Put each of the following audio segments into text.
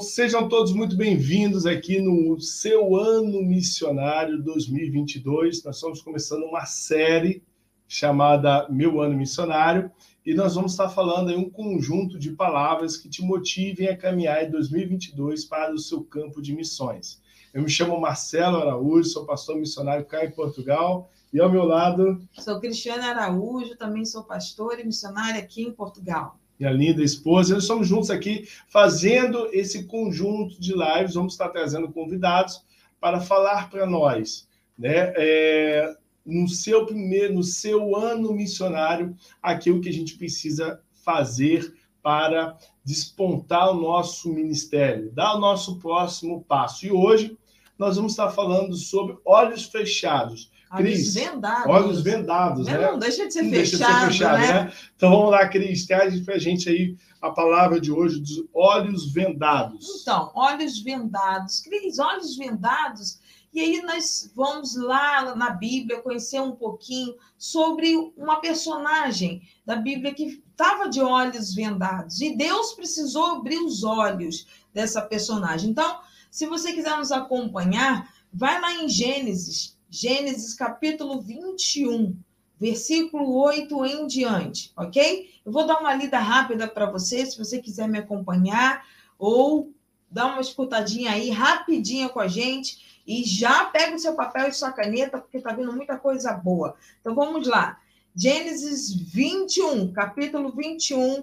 Sejam todos muito bem-vindos aqui no seu ano missionário 2022. Nós estamos começando uma série chamada Meu Ano Missionário e nós vamos estar falando aí um conjunto de palavras que te motivem a caminhar em 2022 para o seu campo de missões. Eu me chamo Marcelo Araújo, sou pastor missionário cá em Portugal e ao meu lado. Sou Cristiane Araújo, também sou pastor e missionária aqui em Portugal minha linda esposa. Nós estamos juntos aqui fazendo esse conjunto de lives. Vamos estar trazendo convidados para falar para nós, né? É, no seu primeiro, no seu ano missionário, aquilo que a gente precisa fazer para despontar o nosso ministério, dar o nosso próximo passo. E hoje nós vamos estar falando sobre olhos fechados. Cris, olhos vendados. Olhos vendados, né? Não deixa de ser, deixa fechado, de ser fechado, né? né? Então vamos lá, Cris, traz para a gente aí a palavra de hoje dos olhos vendados. Então, olhos vendados. Cris, olhos vendados. E aí nós vamos lá na Bíblia conhecer um pouquinho sobre uma personagem da Bíblia que estava de olhos vendados. E Deus precisou abrir os olhos dessa personagem. Então, se você quiser nos acompanhar, vai lá em Gênesis Gênesis capítulo 21, versículo 8 em diante, ok? Eu vou dar uma lida rápida para você, se você quiser me acompanhar, ou dar uma escutadinha aí rapidinha com a gente, e já pega o seu papel e sua caneta, porque tá vindo muita coisa boa. Então vamos lá. Gênesis 21, capítulo 21,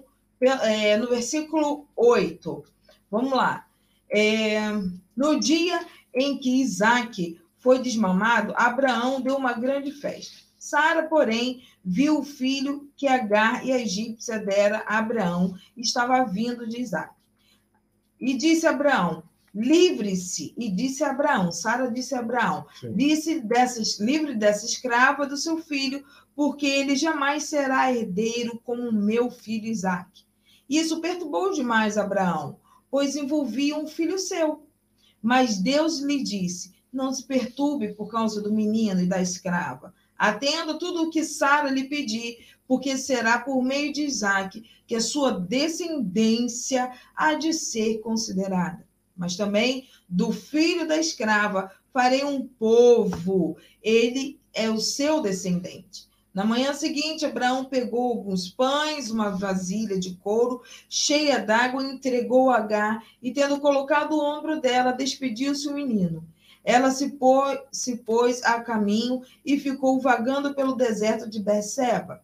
é, no versículo 8. Vamos lá. É, no dia em que Isaac foi desmamado, Abraão deu uma grande festa. Sara, porém, viu o filho que Agar e a egípcia dera a Abraão, estava vindo de Isaac. E disse a Abraão: Livre-se. E disse a Abraão: Sara disse a Abraão: disse dessas, livre dessa escrava do seu filho, porque ele jamais será herdeiro como meu filho Isaac. Isso perturbou demais Abraão, pois envolvia um filho seu. Mas Deus lhe disse: não se perturbe por causa do menino e da escrava. Atenda tudo o que Sara lhe pedir, porque será por meio de Isaac que a sua descendência há de ser considerada. Mas também do filho da escrava farei um povo, ele é o seu descendente. Na manhã seguinte, Abraão pegou alguns pães, uma vasilha de couro cheia d'água, entregou a Agar e, tendo colocado o ombro dela, despediu-se o menino. Ela se pôs, se pôs a caminho e ficou vagando pelo deserto de Beceba.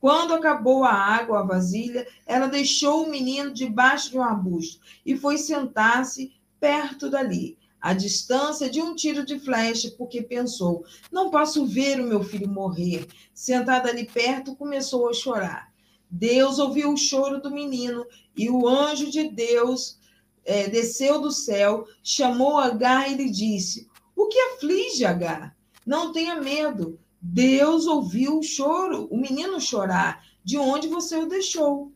Quando acabou a água, a vasilha, ela deixou o menino debaixo de um arbusto e foi sentar-se perto dali, à distância de um tiro de flecha, porque pensou: não posso ver o meu filho morrer. Sentada ali perto, começou a chorar. Deus ouviu o choro do menino e o anjo de Deus é, desceu do céu, chamou Agar e lhe disse: O que aflige Agar? Não tenha medo. Deus ouviu o choro, o menino chorar, de onde você o deixou.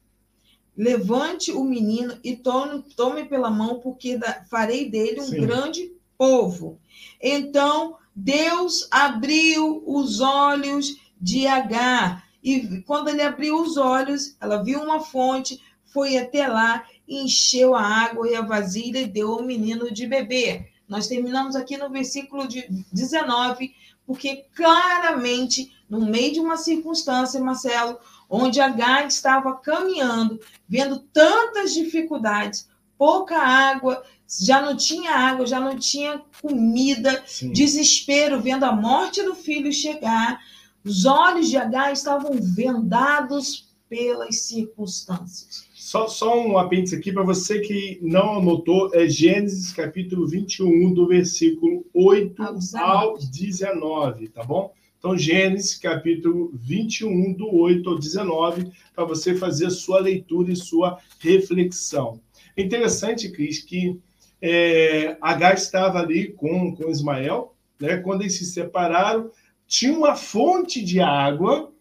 Levante o menino e tome, tome pela mão, porque da, farei dele um Sim. grande povo. Então Deus abriu os olhos de Agar. E quando ele abriu os olhos, ela viu uma fonte, foi até lá encheu a água e a vasilha e deu ao menino de beber. Nós terminamos aqui no versículo de 19, porque claramente, no meio de uma circunstância, Marcelo, onde Agar estava caminhando, vendo tantas dificuldades, pouca água, já não tinha água, já não tinha comida, Sim. desespero, vendo a morte do filho chegar, os olhos de Agar estavam vendados pelas circunstâncias. Só, só um apêndice aqui para você que não anotou, é Gênesis capítulo 21, do versículo 8 ao 19, ao 19 tá bom? Então, Gênesis capítulo 21, do 8 ao 19, para você fazer a sua leitura e sua reflexão. É interessante, Cris, que é, Agar estava ali com, com Ismael, né? quando eles se separaram, tinha uma fonte de água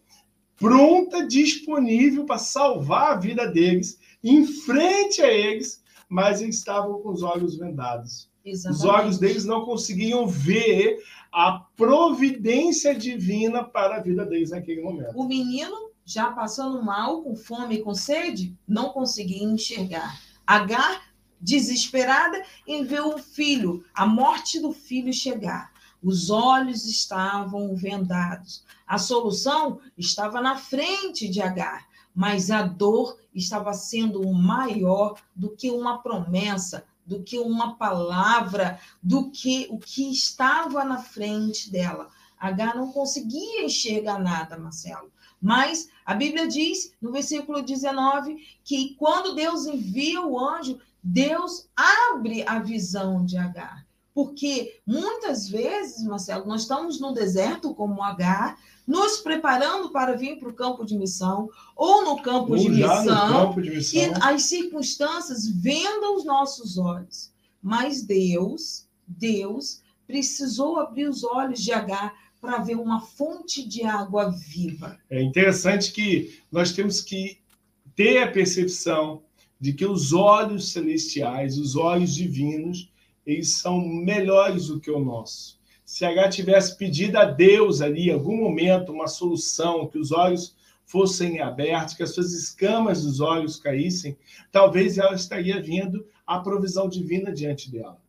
pronta, disponível para salvar a vida deles, em frente a eles, mas eles estavam com os olhos vendados. Exatamente. Os olhos deles não conseguiam ver a providência divina para a vida deles naquele momento. O menino, já passando mal, com fome e com sede, não conseguia enxergar. Agar desesperada em ver o filho, a morte do filho chegar. Os olhos estavam vendados. A solução estava na frente de Agar, mas a dor estava sendo maior do que uma promessa, do que uma palavra, do que o que estava na frente dela. Agar não conseguia enxergar nada, Marcelo. Mas a Bíblia diz, no versículo 19, que quando Deus envia o anjo, Deus abre a visão de Agar. Porque muitas vezes, Marcelo, nós estamos no deserto como Agar, nos preparando para vir para o campo de missão ou no campo, ou de, missão, campo de missão, e as circunstâncias vendam os nossos olhos. Mas Deus, Deus precisou abrir os olhos de Agar para ver uma fonte de água viva. É interessante que nós temos que ter a percepção de que os olhos celestiais, os olhos divinos, eles são melhores do que o nosso. Se H tivesse pedido a Deus ali, em algum momento, uma solução, que os olhos fossem abertos, que as suas escamas dos olhos caíssem, talvez ela estaria vendo a provisão divina diante dela.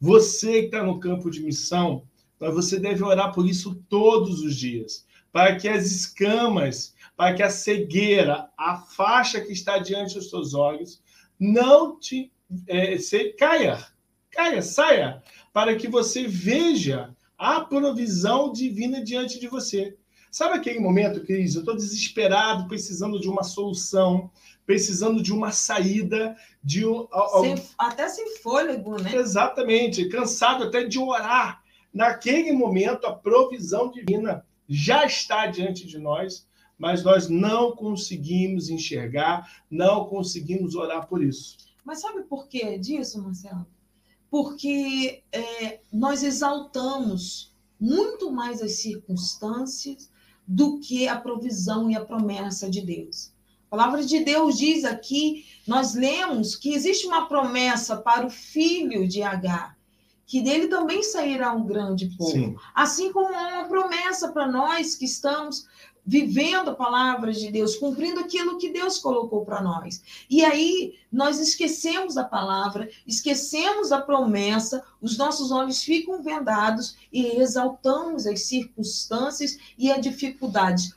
Você que está no campo de missão, você deve orar por isso todos os dias, para que as escamas, para que a cegueira, a faixa que está diante dos seus olhos, não te é, se, caia, caia, saia, para que você veja a provisão divina diante de você. Sabe aquele momento, Cris? Eu estou desesperado, precisando de uma solução, precisando de uma saída, de um, sem, até sem fôlego, né? Exatamente, cansado até de orar naquele momento, a provisão divina já está diante de nós, mas nós não conseguimos enxergar, não conseguimos orar por isso. Mas sabe por que disso, Marcelo? Porque é, nós exaltamos muito mais as circunstâncias do que a provisão e a promessa de Deus. A palavra de Deus diz aqui, nós lemos que existe uma promessa para o filho de Agar que dele também sairá um grande povo. Sim. Assim como há uma promessa para nós que estamos vivendo a palavra de Deus, cumprindo aquilo que Deus colocou para nós. E aí nós esquecemos a palavra, esquecemos a promessa, os nossos olhos ficam vendados e exaltamos as circunstâncias e a dificuldade.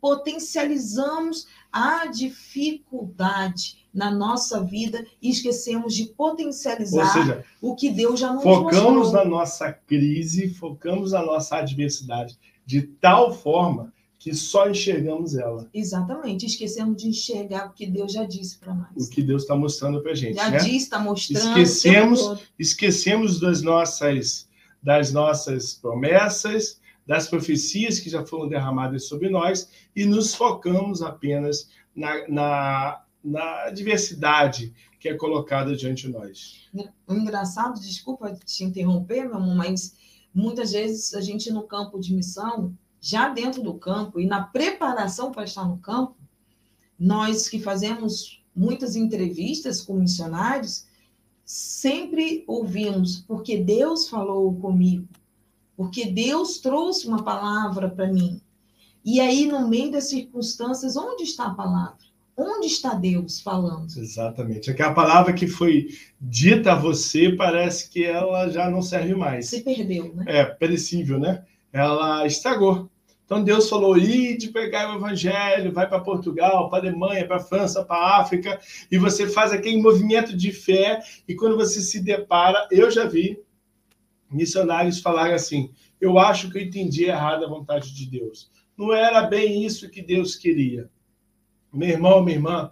Potencializamos a dificuldade na nossa vida e esquecemos de potencializar seja, o que Deus já nos Focamos mostrou. na nossa crise, focamos na nossa adversidade de tal forma que só enxergamos ela. Exatamente, esquecemos de enxergar o que Deus já disse para nós. O que Deus está mostrando para gente. Já né? disse, está mostrando. Esquecemos, esquecemos das nossas, das nossas promessas, das profecias que já foram derramadas sobre nós e nos focamos apenas na, na na diversidade que é colocada diante de nós. O engraçado, desculpa te interromper, meu amor, mas muitas vezes a gente no campo de missão, já dentro do campo e na preparação para estar no campo, nós que fazemos muitas entrevistas com missionários, sempre ouvimos, porque Deus falou comigo, porque Deus trouxe uma palavra para mim. E aí, no meio das circunstâncias, onde está a palavra? Onde está Deus falando? Exatamente. Aquela palavra que foi dita a você parece que ela já não serve mais. Se perdeu, né? É, perecível, né? Ela estragou. Então Deus falou: de pegar o evangelho, vai para Portugal, para Alemanha, para França, para África, e você faz aquele movimento de fé, e quando você se depara, eu já vi missionários falarem assim: eu acho que eu entendi errado a vontade de Deus. Não era bem isso que Deus queria. Meu irmão, minha irmã,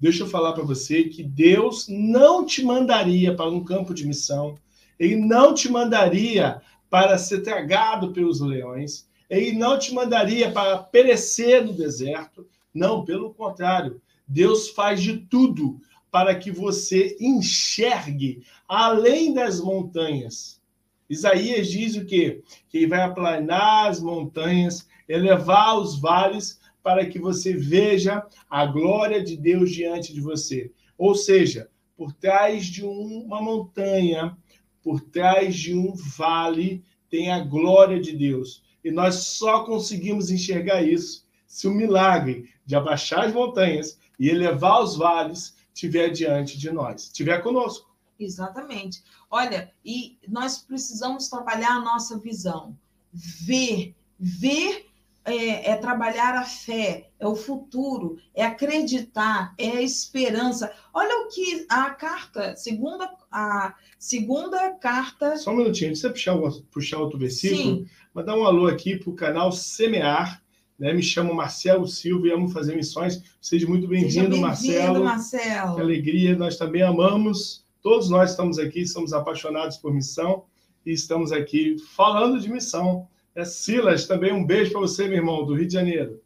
deixa eu falar para você que Deus não te mandaria para um campo de missão, ele não te mandaria para ser tragado pelos leões, ele não te mandaria para perecer no deserto. Não, pelo contrário, Deus faz de tudo para que você enxergue além das montanhas. Isaías diz o quê? Que ele vai aplanar as montanhas, elevar os vales para que você veja a glória de Deus diante de você. Ou seja, por trás de uma montanha, por trás de um vale, tem a glória de Deus. E nós só conseguimos enxergar isso se o milagre de abaixar as montanhas e elevar os vales estiver diante de nós, estiver conosco. Exatamente. Olha, e nós precisamos trabalhar a nossa visão. Ver, ver é, é, trabalhar a fé, é o futuro, é acreditar, é a esperança. Olha o que a carta, segunda, a segunda carta. Só um minutinho, antes de você puxar, puxar outro versículo, Sim. mandar um alô aqui para o canal Semear. Né? Me chamo Marcelo Silva e amo fazer missões. Seja muito bem-vindo, bem Marcelo. Marcelo. Que alegria, nós também amamos. Todos nós estamos aqui, somos apaixonados por missão e estamos aqui falando de missão. É Silas, também um beijo para você, meu irmão, do Rio de Janeiro.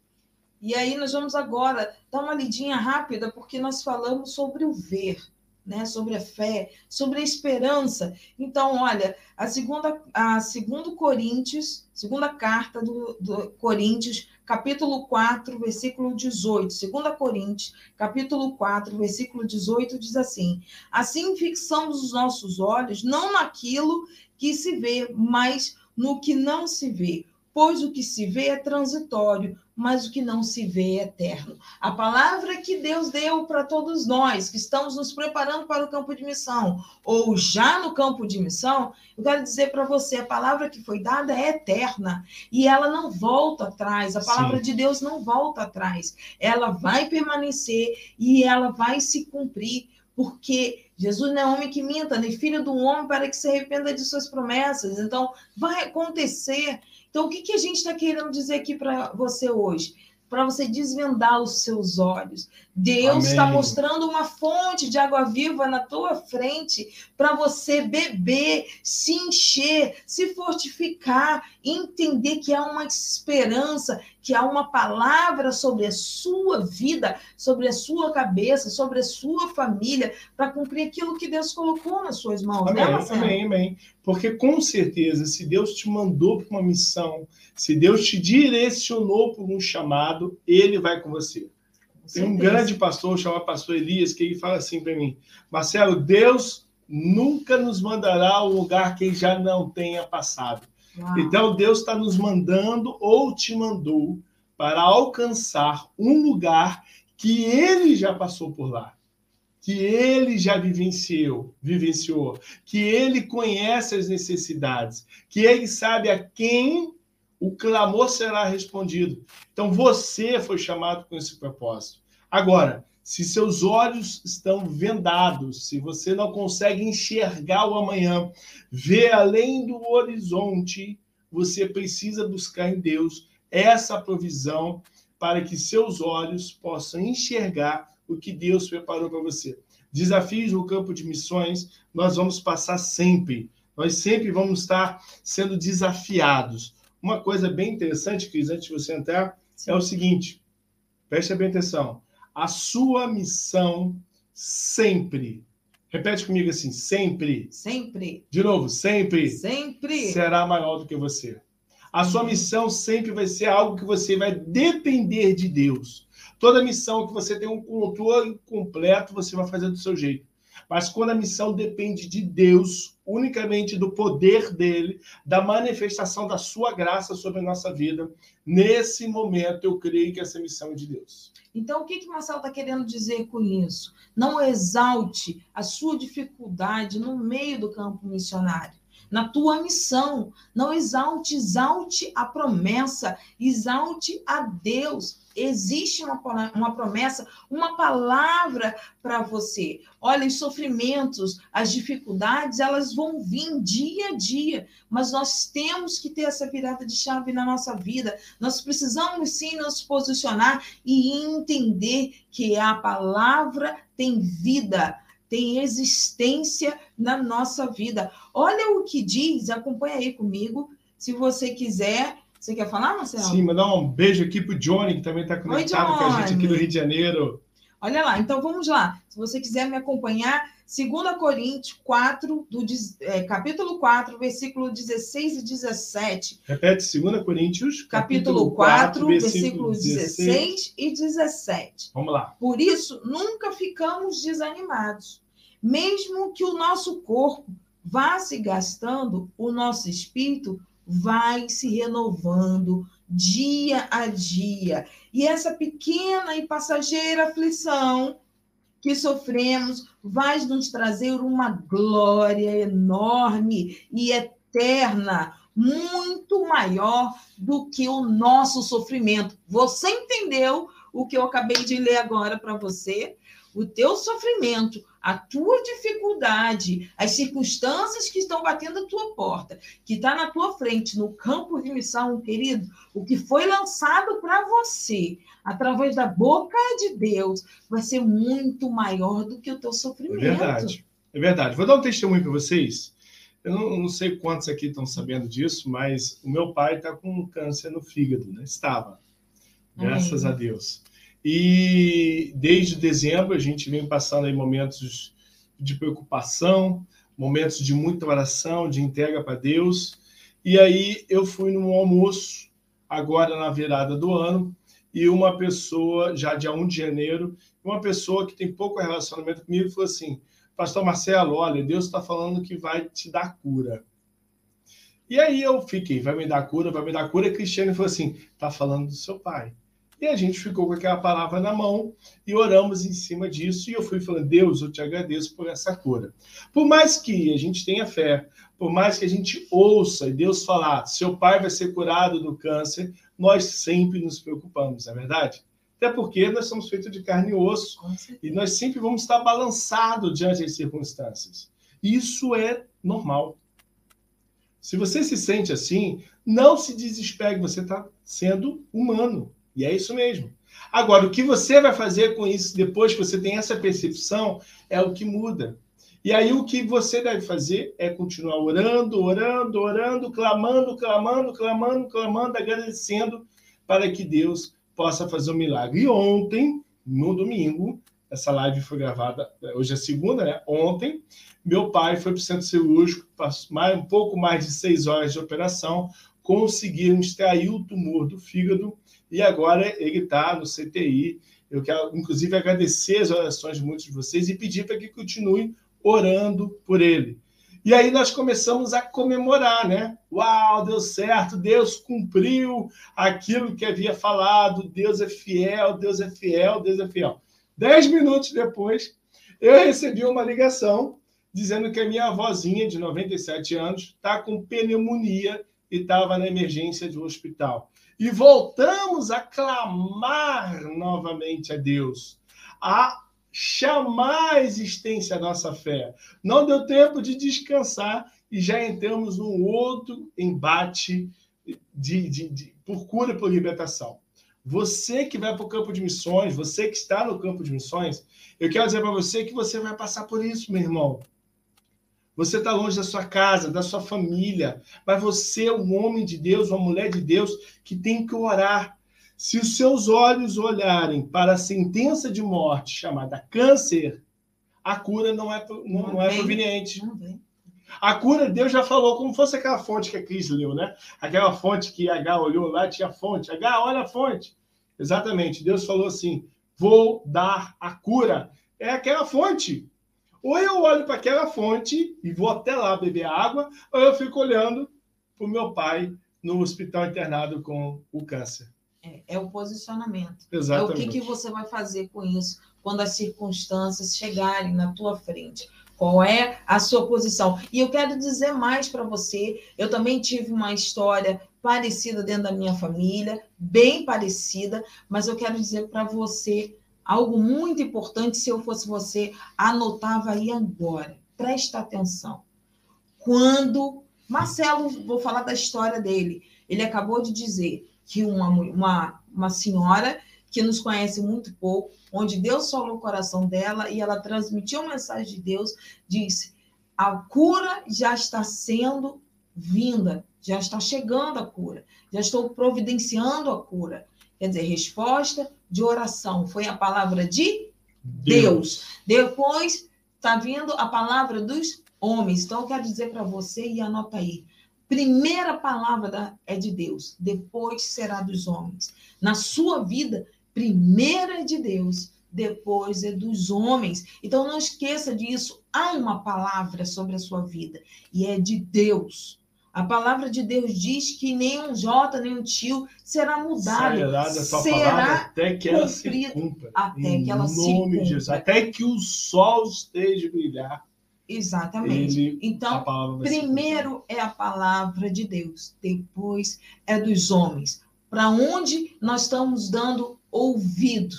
E aí nós vamos agora dar uma lidinha rápida, porque nós falamos sobre o ver, né? sobre a fé, sobre a esperança. Então, olha, a segunda, a segundo Coríntios, segunda carta do, do Coríntios, capítulo 4, versículo 18. Segunda Coríntios, capítulo 4, versículo 18, diz assim: Assim fixamos os nossos olhos não naquilo que se vê, mas no que não se vê, pois o que se vê é transitório, mas o que não se vê é eterno. A palavra que Deus deu para todos nós que estamos nos preparando para o campo de missão, ou já no campo de missão, eu quero dizer para você: a palavra que foi dada é eterna e ela não volta atrás. A palavra Sim. de Deus não volta atrás. Ela vai permanecer e ela vai se cumprir porque Jesus não é homem que minta, nem filho do homem para que se arrependa de suas promessas. Então, vai acontecer. Então, o que, que a gente está querendo dizer aqui para você hoje? Para você desvendar os seus olhos. Deus está mostrando uma fonte de água viva na tua frente para você beber, se encher, se fortificar, entender que há uma esperança, que há uma palavra sobre a sua vida, sobre a sua cabeça, sobre a sua família, para cumprir aquilo que Deus colocou nas suas mãos. Amém, né, amém, amém. Porque com certeza, se Deus te mandou para uma missão, se Deus te direcionou para um chamado, Ele vai com você. Tem um grande pastor chamado Pastor Elias que ele fala assim para mim: Marcelo, Deus nunca nos mandará ao lugar que já não tenha passado. Uau. Então Deus está nos mandando ou te mandou para alcançar um lugar que Ele já passou por lá, que Ele já vivenciou, vivenciou, que Ele conhece as necessidades, que Ele sabe a quem o clamor será respondido. Então você foi chamado com esse propósito. Agora, se seus olhos estão vendados, se você não consegue enxergar o amanhã, ver além do horizonte, você precisa buscar em Deus essa provisão para que seus olhos possam enxergar o que Deus preparou para você. Desafios no campo de missões, nós vamos passar sempre. Nós sempre vamos estar sendo desafiados. Uma coisa bem interessante, Cris, antes de você entrar, Sim. é o seguinte: preste bem atenção. A sua missão sempre. Repete comigo assim: sempre. Sempre. De novo, sempre. Sempre. Será maior do que você. A sua missão sempre vai ser algo que você vai depender de Deus. Toda missão que você tem um controle completo, você vai fazer do seu jeito. Mas quando a missão depende de Deus, unicamente do poder dele, da manifestação da sua graça sobre a nossa vida, nesse momento eu creio que essa missão é de Deus. Então, o que, que Marcelo está querendo dizer com isso? Não exalte a sua dificuldade no meio do campo missionário na tua missão. Não exalte, exalte a promessa, exalte a Deus. Existe uma, uma promessa, uma palavra para você. Olha, os sofrimentos, as dificuldades, elas vão vir dia a dia, mas nós temos que ter essa virada de chave na nossa vida. Nós precisamos sim nos posicionar e entender que a palavra tem vida tem existência na nossa vida. Olha o que diz, acompanha aí comigo, se você quiser. Você quer falar, Marcelo? Sim, mandar um beijo aqui para o Johnny, que também está conectado Oi, com a gente aqui do Rio de Janeiro. Olha lá, então vamos lá. Se você quiser me acompanhar, 2 Coríntios 4, do, é, capítulo 4, versículo 16 e 17. Repete, 2 Coríntios, capítulo 4, 4 versículo 16, 16 e 17. Vamos lá. Por isso, nunca ficamos desanimados mesmo que o nosso corpo vá se gastando, o nosso espírito vai se renovando dia a dia. E essa pequena e passageira aflição que sofremos, vai nos trazer uma glória enorme e eterna, muito maior do que o nosso sofrimento. Você entendeu o que eu acabei de ler agora para você? O teu sofrimento, a tua dificuldade, as circunstâncias que estão batendo a tua porta, que está na tua frente, no campo de missão, querido, o que foi lançado para você, através da boca de Deus, vai ser muito maior do que o teu sofrimento. É verdade. É verdade. Vou dar um testemunho para vocês. Eu não, não, sei quantos aqui estão sabendo disso, mas o meu pai está com câncer no fígado, né? Estava. Graças Amém. a Deus. E desde dezembro a gente vem passando aí momentos de preocupação, momentos de muita oração, de entrega para Deus. E aí eu fui num almoço, agora na virada do ano, e uma pessoa, já dia 1 de janeiro, uma pessoa que tem pouco relacionamento comigo, falou assim: Pastor Marcelo, olha, Deus está falando que vai te dar cura. E aí eu fiquei, vai me dar cura, vai me dar cura. E Cristiane falou assim: está falando do seu pai. E a gente ficou com aquela palavra na mão e oramos em cima disso. E eu fui falando, Deus, eu te agradeço por essa cura. Por mais que a gente tenha fé, por mais que a gente ouça e Deus falar, seu pai vai ser curado do câncer, nós sempre nos preocupamos, não é verdade? Até porque nós somos feitos de carne e osso e nós sempre vamos estar balançados diante das circunstâncias. Isso é normal. Se você se sente assim, não se desespere, você está sendo humano. E é isso mesmo. Agora, o que você vai fazer com isso depois que você tem essa percepção é o que muda. E aí o que você deve fazer é continuar orando, orando, orando, clamando, clamando, clamando, clamando, agradecendo para que Deus possa fazer um milagre. E ontem, no domingo, essa live foi gravada, hoje é segunda, né? Ontem, meu pai foi para o centro cirúrgico, passou mais, um pouco mais de seis horas de operação, conseguiram extrair o tumor do fígado e agora ele está no CTI. Eu quero, inclusive, agradecer as orações de muitos de vocês e pedir para que continuem orando por ele. E aí nós começamos a comemorar, né? Uau, deu certo, Deus cumpriu aquilo que havia falado, Deus é fiel, Deus é fiel, Deus é fiel. Dez minutos depois, eu recebi uma ligação dizendo que a minha avózinha, de 97 anos, está com pneumonia e estava na emergência de um hospital. E voltamos a clamar novamente a Deus, a chamar a existência da nossa fé. Não deu tempo de descansar e já entramos num outro embate de, de, de, por cura e por libertação. Você que vai para o campo de missões, você que está no campo de missões, eu quero dizer para você que você vai passar por isso, meu irmão. Você está longe da sua casa, da sua família, mas você é um homem de Deus, uma mulher de Deus que tem que orar. Se os seus olhos olharem para a sentença de morte chamada câncer, a cura não é, não, não, é proveniente. A cura, Deus já falou, como fosse aquela fonte que a Cris leu, né? Aquela fonte que H olhou lá, tinha fonte. H, olha a fonte. Exatamente. Deus falou assim: vou dar a cura. É aquela fonte. Ou eu olho para aquela fonte e vou até lá beber água, ou eu fico olhando para o meu pai no hospital internado com o câncer. É, é o posicionamento. Exatamente. É o que, que você vai fazer com isso quando as circunstâncias chegarem na tua frente. Qual é a sua posição? E eu quero dizer mais para você. Eu também tive uma história parecida dentro da minha família, bem parecida, mas eu quero dizer para você algo muito importante, se eu fosse você, anotava aí agora. Presta atenção. Quando Marcelo, vou falar da história dele, ele acabou de dizer que uma, uma, uma senhora que nos conhece muito pouco, onde Deus falou o coração dela e ela transmitiu a mensagem de Deus, disse: a cura já está sendo vinda, já está chegando a cura, já estou providenciando a cura. Quer dizer, resposta de oração foi a palavra de Deus. Deus. Depois está vindo a palavra dos homens. Então, eu quero dizer para você e anota aí. Primeira palavra da, é de Deus, depois será dos homens. Na sua vida, primeira é de Deus, depois é dos homens. Então, não esqueça disso. Há uma palavra sobre a sua vida e é de Deus. A palavra de Deus diz que nenhum J, nenhum tio será mudado. Será palavra até que ela se cumpra. Até que ela se cumpra. Até que o sol esteja brilhar. Exatamente. Ele, então, primeiro é a palavra de Deus, depois é dos homens. Para onde nós estamos dando ouvido?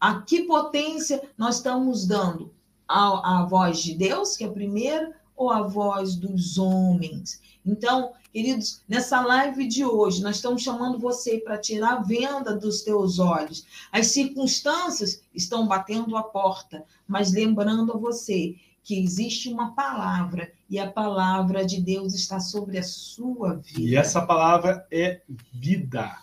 A que potência nós estamos dando? A, a voz de Deus, que é a primeira, ou a voz dos homens? Então, queridos, nessa live de hoje, nós estamos chamando você para tirar a venda dos teus olhos. As circunstâncias estão batendo a porta, mas lembrando a você que existe uma palavra e a palavra de Deus está sobre a sua vida. E essa palavra é vida.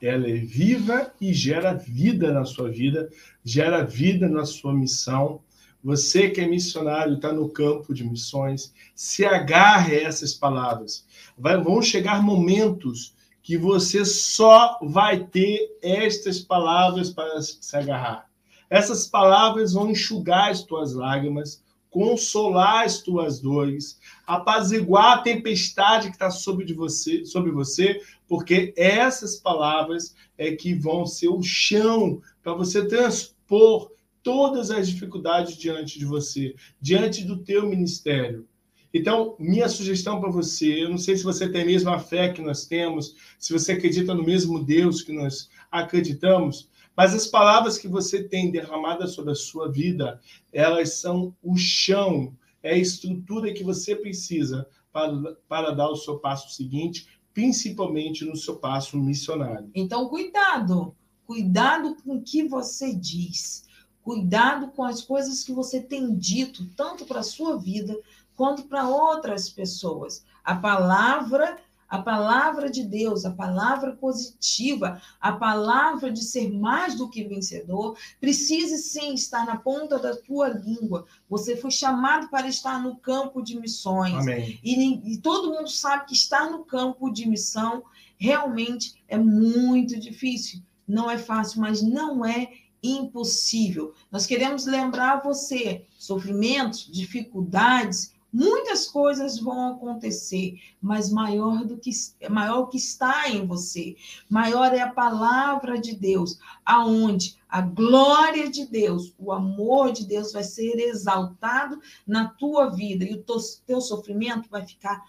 Ela é viva e gera vida na sua vida, gera vida na sua missão. Você que é missionário, está no campo de missões, se agarre a essas palavras. Vai, vão chegar momentos que você só vai ter estas palavras para se agarrar. Essas palavras vão enxugar as tuas lágrimas, consolar as tuas dores, apaziguar a tempestade que está sobre, de você, sobre você, porque essas palavras é que vão ser o chão para você transpor todas as dificuldades diante de você, diante do teu ministério. Então, minha sugestão para você, eu não sei se você tem a mesma fé que nós temos, se você acredita no mesmo Deus que nós acreditamos, mas as palavras que você tem derramadas sobre a sua vida, elas são o chão, é a estrutura que você precisa para, para dar o seu passo seguinte, principalmente no seu passo missionário. Então, cuidado, cuidado com o que você diz, cuidado com as coisas que você tem dito, tanto para a sua vida quanto para outras pessoas. A palavra a palavra de Deus, a palavra positiva, a palavra de ser mais do que vencedor, precisa sim estar na ponta da tua língua. Você foi chamado para estar no campo de missões. Amém. E, e todo mundo sabe que estar no campo de missão realmente é muito difícil. Não é fácil, mas não é impossível. Nós queremos lembrar você sofrimentos, dificuldades, Muitas coisas vão acontecer, mas maior do que maior que está em você, maior é a palavra de Deus, aonde a glória de Deus, o amor de Deus vai ser exaltado na tua vida e o teu, teu sofrimento vai ficar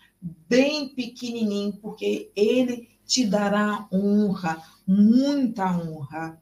bem pequenininho, porque ele te dará honra, muita honra.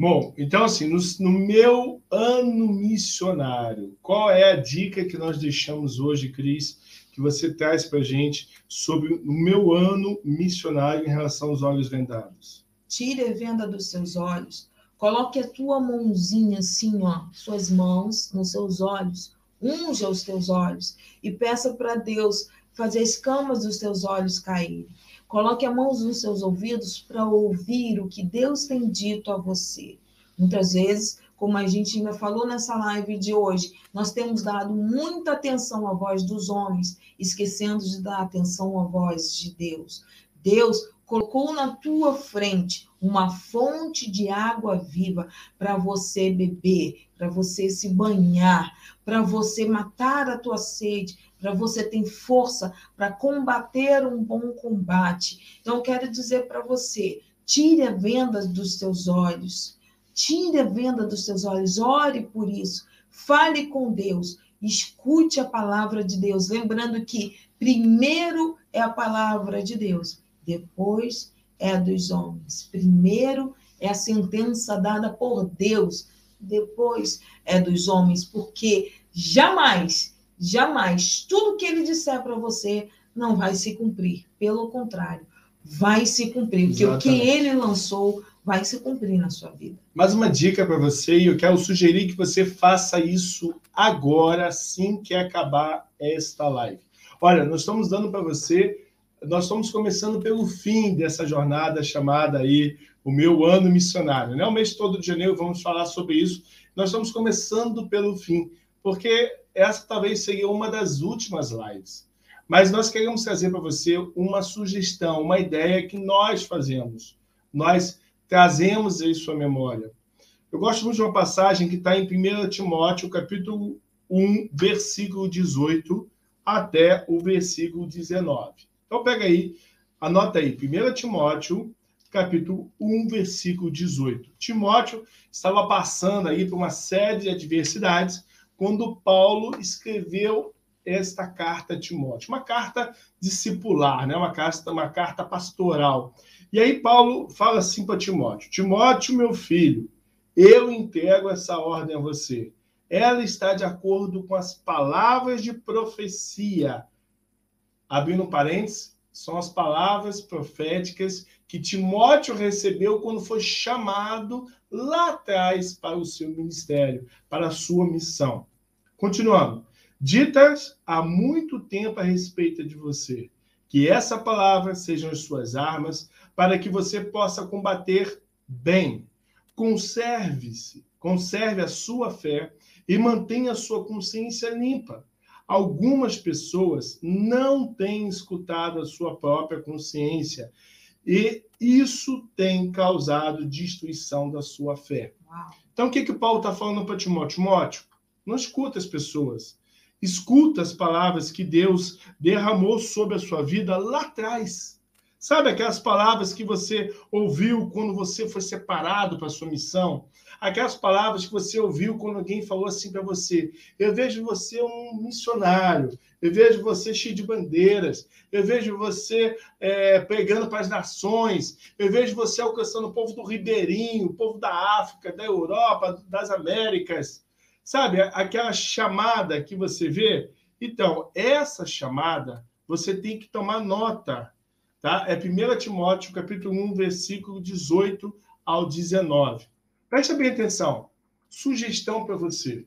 Bom, então assim, no, no, meu ano missionário, qual é a dica que nós deixamos hoje, Cris, que você traz para gente sobre o meu ano missionário em relação aos olhos vendados? Tire a venda dos seus olhos, coloque a tua mãozinha assim, ó, suas mãos nos seus olhos, unja os teus olhos e peça para Deus fazer as escamas dos teus olhos caírem. Coloque a mão nos seus ouvidos para ouvir o que Deus tem dito a você. Muitas vezes, como a gente ainda falou nessa live de hoje, nós temos dado muita atenção à voz dos homens, esquecendo de dar atenção à voz de Deus. Deus colocou na tua frente uma fonte de água viva para você beber, para você se banhar, para você matar a tua sede, para você ter força para combater um bom combate. Então, eu quero dizer para você: tire a venda dos teus olhos, tire a venda dos teus olhos, ore por isso, fale com Deus, escute a palavra de Deus, lembrando que primeiro é a palavra de Deus, depois é a dos homens. Primeiro é a sentença dada por Deus, depois é dos homens, porque jamais jamais tudo que ele disser para você não vai se cumprir. Pelo contrário, vai se cumprir. Porque o que ele lançou vai se cumprir na sua vida. Mais uma dica para você, e eu quero sugerir que você faça isso agora, assim que acabar esta live. Olha, nós estamos dando para você, nós estamos começando pelo fim dessa jornada chamada aí o meu ano missionário. Né? O mês todo de janeiro vamos falar sobre isso. Nós estamos começando pelo fim, porque essa talvez seria uma das últimas lives. Mas nós queremos trazer para você uma sugestão, uma ideia que nós fazemos. Nós trazemos em sua memória. Eu gosto muito de uma passagem que está em 1 Timóteo, capítulo 1, versículo 18 até o versículo 19. Então pega aí, anota aí, 1 Timóteo, capítulo 1, versículo 18. Timóteo estava passando aí por uma série de adversidades quando Paulo escreveu esta carta a Timóteo, uma carta discipular, né? uma, carta, uma carta pastoral. E aí Paulo fala assim para Timóteo: Timóteo, meu filho, eu entrego essa ordem a você. Ela está de acordo com as palavras de profecia. Abrindo parênteses, são as palavras proféticas que Timóteo recebeu quando foi chamado lá atrás para o seu ministério, para a sua missão. Continuando ditas há muito tempo a respeito de você. Que essa palavra sejam as suas armas para que você possa combater bem. Conserve-se, conserve a sua fé e mantenha a sua consciência limpa. Algumas pessoas não têm escutado a sua própria consciência e isso tem causado destruição da sua fé. Uau. Então, o que, que Paulo está falando para Timóteo? Timóteo, não escuta as pessoas. Escuta as palavras que Deus derramou sobre a sua vida lá atrás. Sabe aquelas palavras que você ouviu quando você foi separado para a sua missão? Aquelas palavras que você ouviu quando alguém falou assim para você: Eu vejo você um missionário, eu vejo você cheio de bandeiras, eu vejo você é, pregando para as nações, eu vejo você alcançando o povo do Ribeirinho, o povo da África, da Europa, das Américas. Sabe, aquela chamada que você vê? Então, essa chamada, você tem que tomar nota, tá? É 1 Timóteo, capítulo 1, versículo 18 ao 19. Preste bem atenção. Sugestão para você.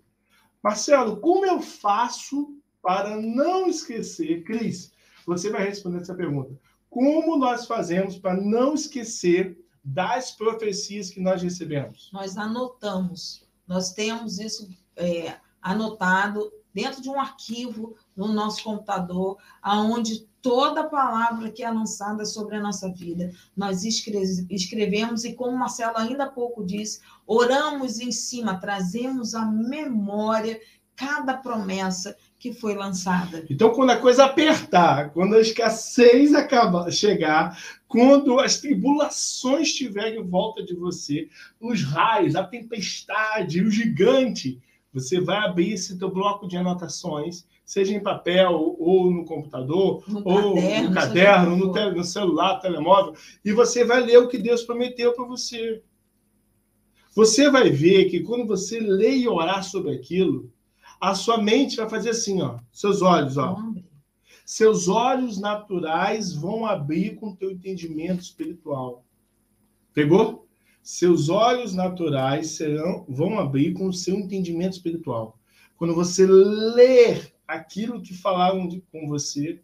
Marcelo, como eu faço para não esquecer? Cris, você vai responder essa pergunta. Como nós fazemos para não esquecer das profecias que nós recebemos? Nós anotamos. Nós temos isso é, anotado dentro de um arquivo no nosso computador, aonde toda palavra que é lançada sobre a nossa vida, nós escrevemos e como Marcelo ainda há pouco disse, oramos em cima, trazemos à memória cada promessa que foi lançada. Então, quando a coisa apertar, quando a escassez acabar, chegar, quando as tribulações estiverem em volta de você, os raios, a tempestade, o gigante, você vai abrir esse teu bloco de anotações, seja em papel ou no computador, no ou caderno, no caderno, no, te, no celular, telemóvel, e você vai ler o que Deus prometeu para você. Você vai ver que quando você lê e orar sobre aquilo, a sua mente vai fazer assim, ó, seus olhos, ó. Seus olhos naturais vão abrir com o teu entendimento espiritual. Pegou? Seus olhos naturais serão, vão abrir com o seu entendimento espiritual. Quando você ler aquilo que falaram de, com você,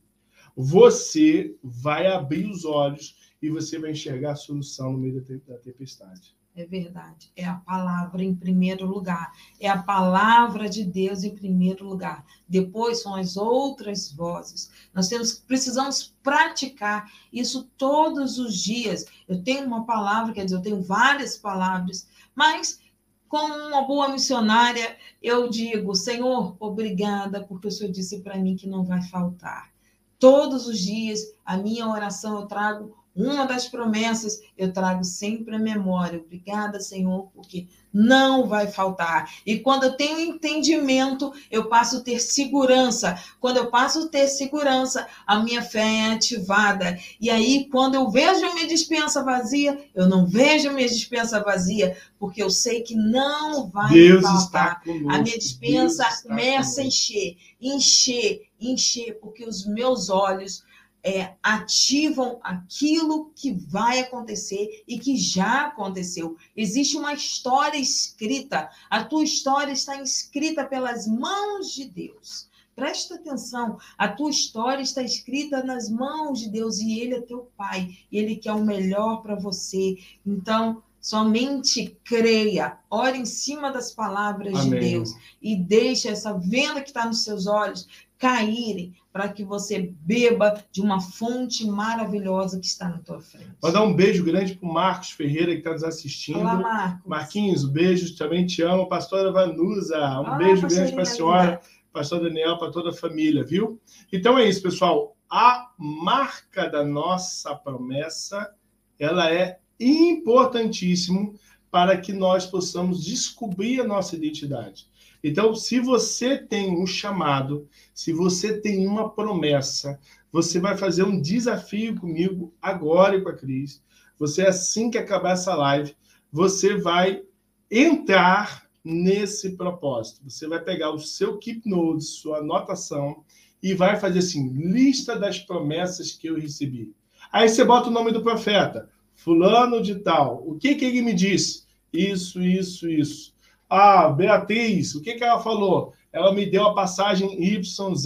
você vai abrir os olhos e você vai enxergar a solução no meio da, da tempestade. É verdade. É a palavra em primeiro lugar. É a palavra de Deus em primeiro lugar. Depois são as outras vozes. Nós temos, precisamos praticar isso todos os dias. Eu tenho uma palavra, quer dizer, eu tenho várias palavras, mas como uma boa missionária, eu digo, Senhor, obrigada, porque o Senhor disse para mim que não vai faltar. Todos os dias, a minha oração eu trago uma das promessas eu trago sempre à memória. Obrigada, Senhor, porque não vai faltar. E quando eu tenho entendimento, eu passo a ter segurança. Quando eu passo a ter segurança, a minha fé é ativada. E aí, quando eu vejo a minha dispensa vazia, eu não vejo a minha dispensa vazia, porque eu sei que não vai Deus faltar. A minha dispensa começa a encher, encher, encher, porque os meus olhos é, ativam aquilo que vai acontecer e que já aconteceu. Existe uma história escrita, a tua história está escrita pelas mãos de Deus. Presta atenção, a tua história está escrita nas mãos de Deus e Ele é teu Pai, e Ele quer o melhor para você. Então, somente creia, ore em cima das palavras Amém. de Deus e deixe essa venda que está nos seus olhos caírem para que você beba de uma fonte maravilhosa que está na tua frente. Vou dar um beijo grande para o Marcos Ferreira que está nos assistindo. Olá, Marcos. Marquinhos, um beijo, também te amo. Pastora Vanusa, um beijo grande para a senhora. pastor Daniel, para toda a família, viu? Então é isso, pessoal. A marca da nossa promessa, ela é importantíssimo para que nós possamos descobrir a nossa identidade. Então, se você tem um chamado, se você tem uma promessa, você vai fazer um desafio comigo agora e com a Cris. Você, assim que acabar essa live, você vai entrar nesse propósito. Você vai pegar o seu Keep Notes, sua anotação, e vai fazer assim: lista das promessas que eu recebi. Aí você bota o nome do profeta, fulano de tal. O que, que ele me disse? Isso, isso, isso. Ah, Beatriz, o que, que ela falou? Ela me deu a passagem YZ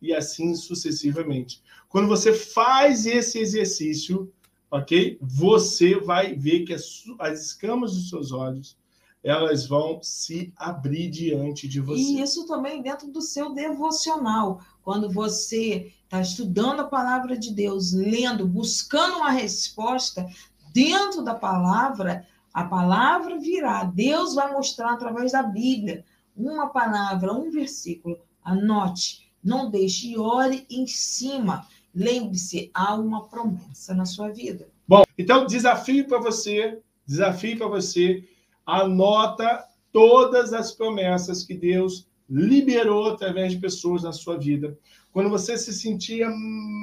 e assim sucessivamente. Quando você faz esse exercício, ok? Você vai ver que as, as escamas dos seus olhos elas vão se abrir diante de você. E isso também dentro do seu devocional. Quando você está estudando a palavra de Deus, lendo, buscando uma resposta dentro da palavra, a palavra virá. Deus vai mostrar através da Bíblia uma palavra, um versículo. Anote, não deixe e ore em cima. Lembre-se, há uma promessa na sua vida. Bom, então desafio para você, desafio para você Anota todas as promessas que Deus liberou através de pessoas na sua vida. Quando você se sentia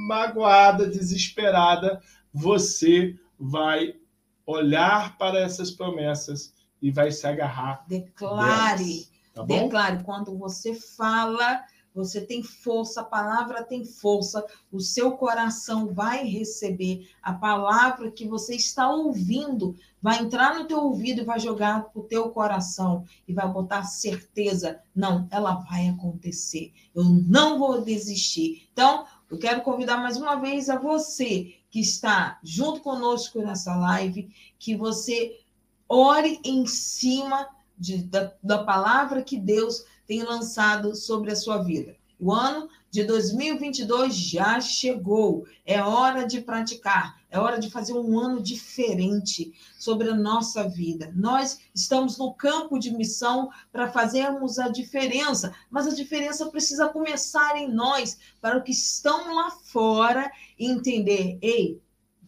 magoada, desesperada, você vai olhar para essas promessas e vai se agarrar. Declare, tá declare. Quando você fala, você tem força, a palavra tem força, o seu coração vai receber a palavra que você está ouvindo, vai entrar no teu ouvido e vai jogar para o teu coração e vai botar certeza, não, ela vai acontecer. Eu não vou desistir. Então, eu quero convidar mais uma vez a você que está junto conosco nessa live, que você ore em cima de, da, da palavra que Deus tem lançado sobre a sua vida. O ano de 2022 já chegou. É hora de praticar, é hora de fazer um ano diferente sobre a nossa vida. Nós estamos no campo de missão para fazermos a diferença, mas a diferença precisa começar em nós, para o que estão lá fora entender: ei,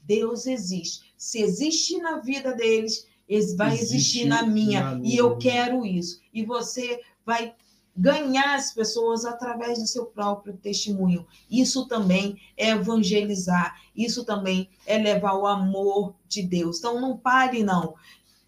Deus existe. Se existe na vida deles, vai existe existir na minha, na minha, e eu quero isso. E você vai ganhar as pessoas através do seu próprio testemunho. Isso também é evangelizar, isso também é levar o amor de Deus. Então não pare não.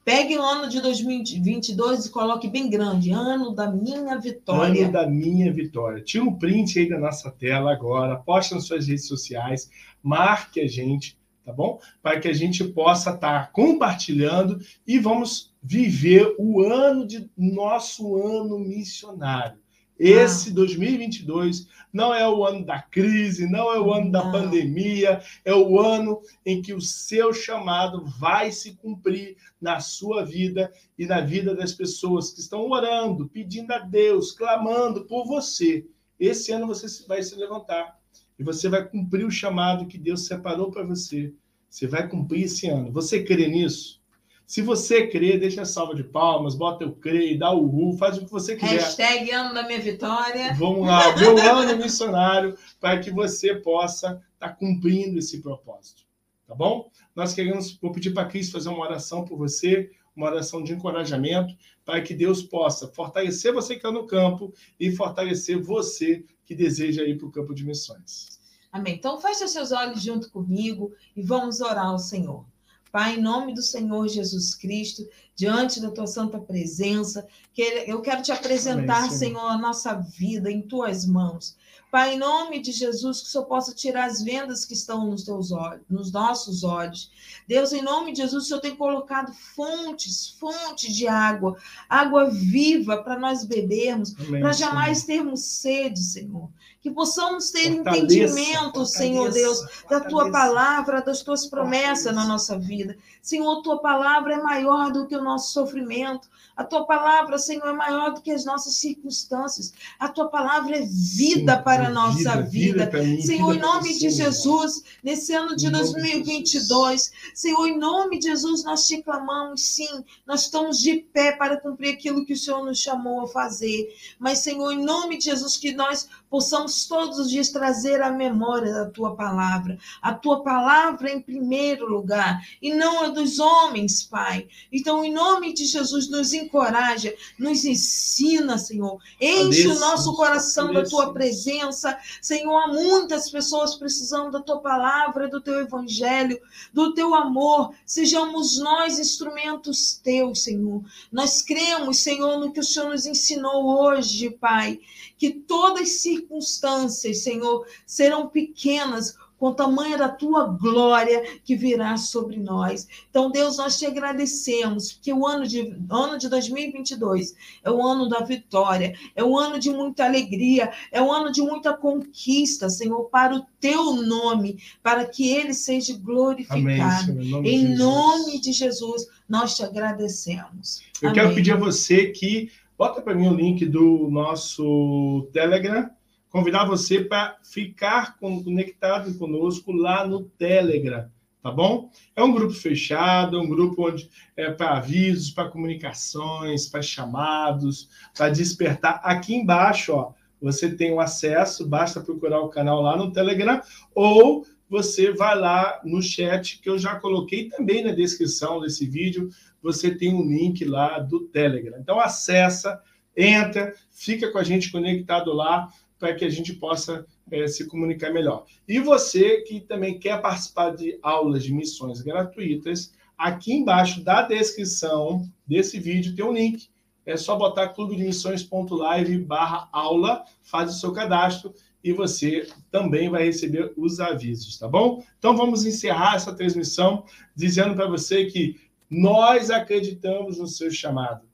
Pegue o ano de 2022 e coloque bem grande, ano da minha vitória. Ano da minha vitória. Tira um print aí da nossa tela agora, poste nas suas redes sociais, marque a gente, tá bom? Para que a gente possa estar tá compartilhando e vamos viver o ano de nosso ano missionário. Esse ah. 2022 não é o ano da crise, não é o ano da pandemia, é o ano em que o seu chamado vai se cumprir na sua vida e na vida das pessoas que estão orando, pedindo a Deus, clamando por você. Esse ano você vai se levantar e você vai cumprir o chamado que Deus separou para você. Você vai cumprir esse ano. Você crê nisso? Se você crê, deixa a salva de palmas, bota eu creio, dá o ru, faz o que você quiser. Hashtag ano da minha vitória. Vamos lá, meu ano missionário, para que você possa estar tá cumprindo esse propósito. Tá bom? Nós queremos, vou pedir para a Cris fazer uma oração por você, uma oração de encorajamento, para que Deus possa fortalecer você que está no campo e fortalecer você que deseja ir para o campo de missões. Amém. Então, feche seus olhos junto comigo e vamos orar ao Senhor. Pai, em nome do Senhor Jesus Cristo, diante da tua santa presença, que eu quero te apresentar, Amém, Senhor. Senhor, a nossa vida em tuas mãos. Pai, em nome de Jesus, que o Senhor possa tirar as vendas que estão nos teus olhos, nos nossos olhos. Deus, em nome de Jesus, o Senhor tem colocado fontes, fontes de água, água viva para nós bebermos, para jamais termos sede, Senhor. Que possamos ter fortaleça, entendimento, fortaleça, Senhor Deus, fortaleça. da tua palavra, das tuas promessas na nossa vida. Senhor, tua palavra é maior do que o nosso sofrimento. A tua palavra, Senhor, é maior do que as nossas circunstâncias. A tua palavra é vida para a nossa vida. vida. Mim, Senhor, vida em nome de Jesus, nesse ano de 2022, Senhor, em nome de Jesus, nós te clamamos, sim, nós estamos de pé para cumprir aquilo que o Senhor nos chamou a fazer. Mas, Senhor, em nome de Jesus, que nós possamos todos os dias trazer a memória da tua palavra, a tua palavra em primeiro lugar, e não a dos homens, Pai. Então, em nome de Jesus, nos encoraja, nos ensina, Senhor. Enche o nosso coração da tua presença. Senhor, há muitas pessoas precisando da tua palavra, do teu evangelho, do teu amor. Sejamos nós instrumentos teus, Senhor. Nós cremos, Senhor, no que o Senhor nos ensinou hoje, Pai que todas as circunstâncias, Senhor, serão pequenas com o tamanho da tua glória que virá sobre nós. Então, Deus, nós te agradecemos, porque o ano de, ano de 2022 é o ano da vitória, é o ano de muita alegria, é o ano de muita conquista, Senhor, para o teu nome, para que ele seja glorificado. Amém, nome em nome de Jesus, nós te agradecemos. Eu Amém. quero pedir a você que Bota para mim o link do nosso Telegram. Convidar você para ficar conectado conosco lá no Telegram, tá bom? É um grupo fechado, é um grupo onde é para avisos, para comunicações, para chamados, para despertar. Aqui embaixo, ó, você tem o acesso, basta procurar o canal lá no Telegram ou você vai lá no chat que eu já coloquei também na descrição desse vídeo você tem um link lá do Telegram. Então acessa, entra, fica com a gente conectado lá para que a gente possa é, se comunicar melhor. E você que também quer participar de aulas de missões gratuitas, aqui embaixo da descrição desse vídeo tem um link. É só botar clubedemissões.live barra aula, faz o seu cadastro e você também vai receber os avisos, tá bom? Então vamos encerrar essa transmissão dizendo para você que nós acreditamos no seu chamado.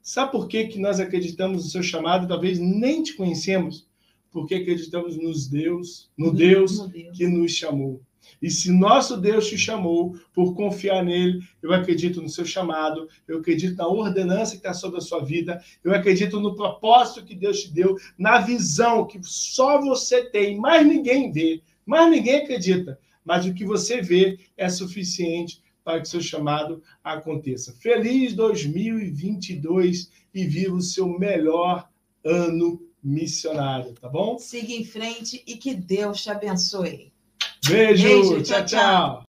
Sabe por que, que nós acreditamos no seu chamado? Talvez nem te conhecemos, porque acreditamos nos Deus, no Deus, no Deus que nos chamou. E se nosso Deus te chamou por confiar nele, eu acredito no seu chamado, eu acredito na ordenança que está sobre a sua vida, eu acredito no propósito que Deus te deu, na visão que só você tem, mais ninguém vê, mais ninguém acredita, mas o que você vê é suficiente para que seu chamado aconteça. Feliz 2022 e viva o seu melhor ano missionário, tá bom? Siga em frente e que Deus te abençoe. Beijo, Beijo tchau. tchau. tchau.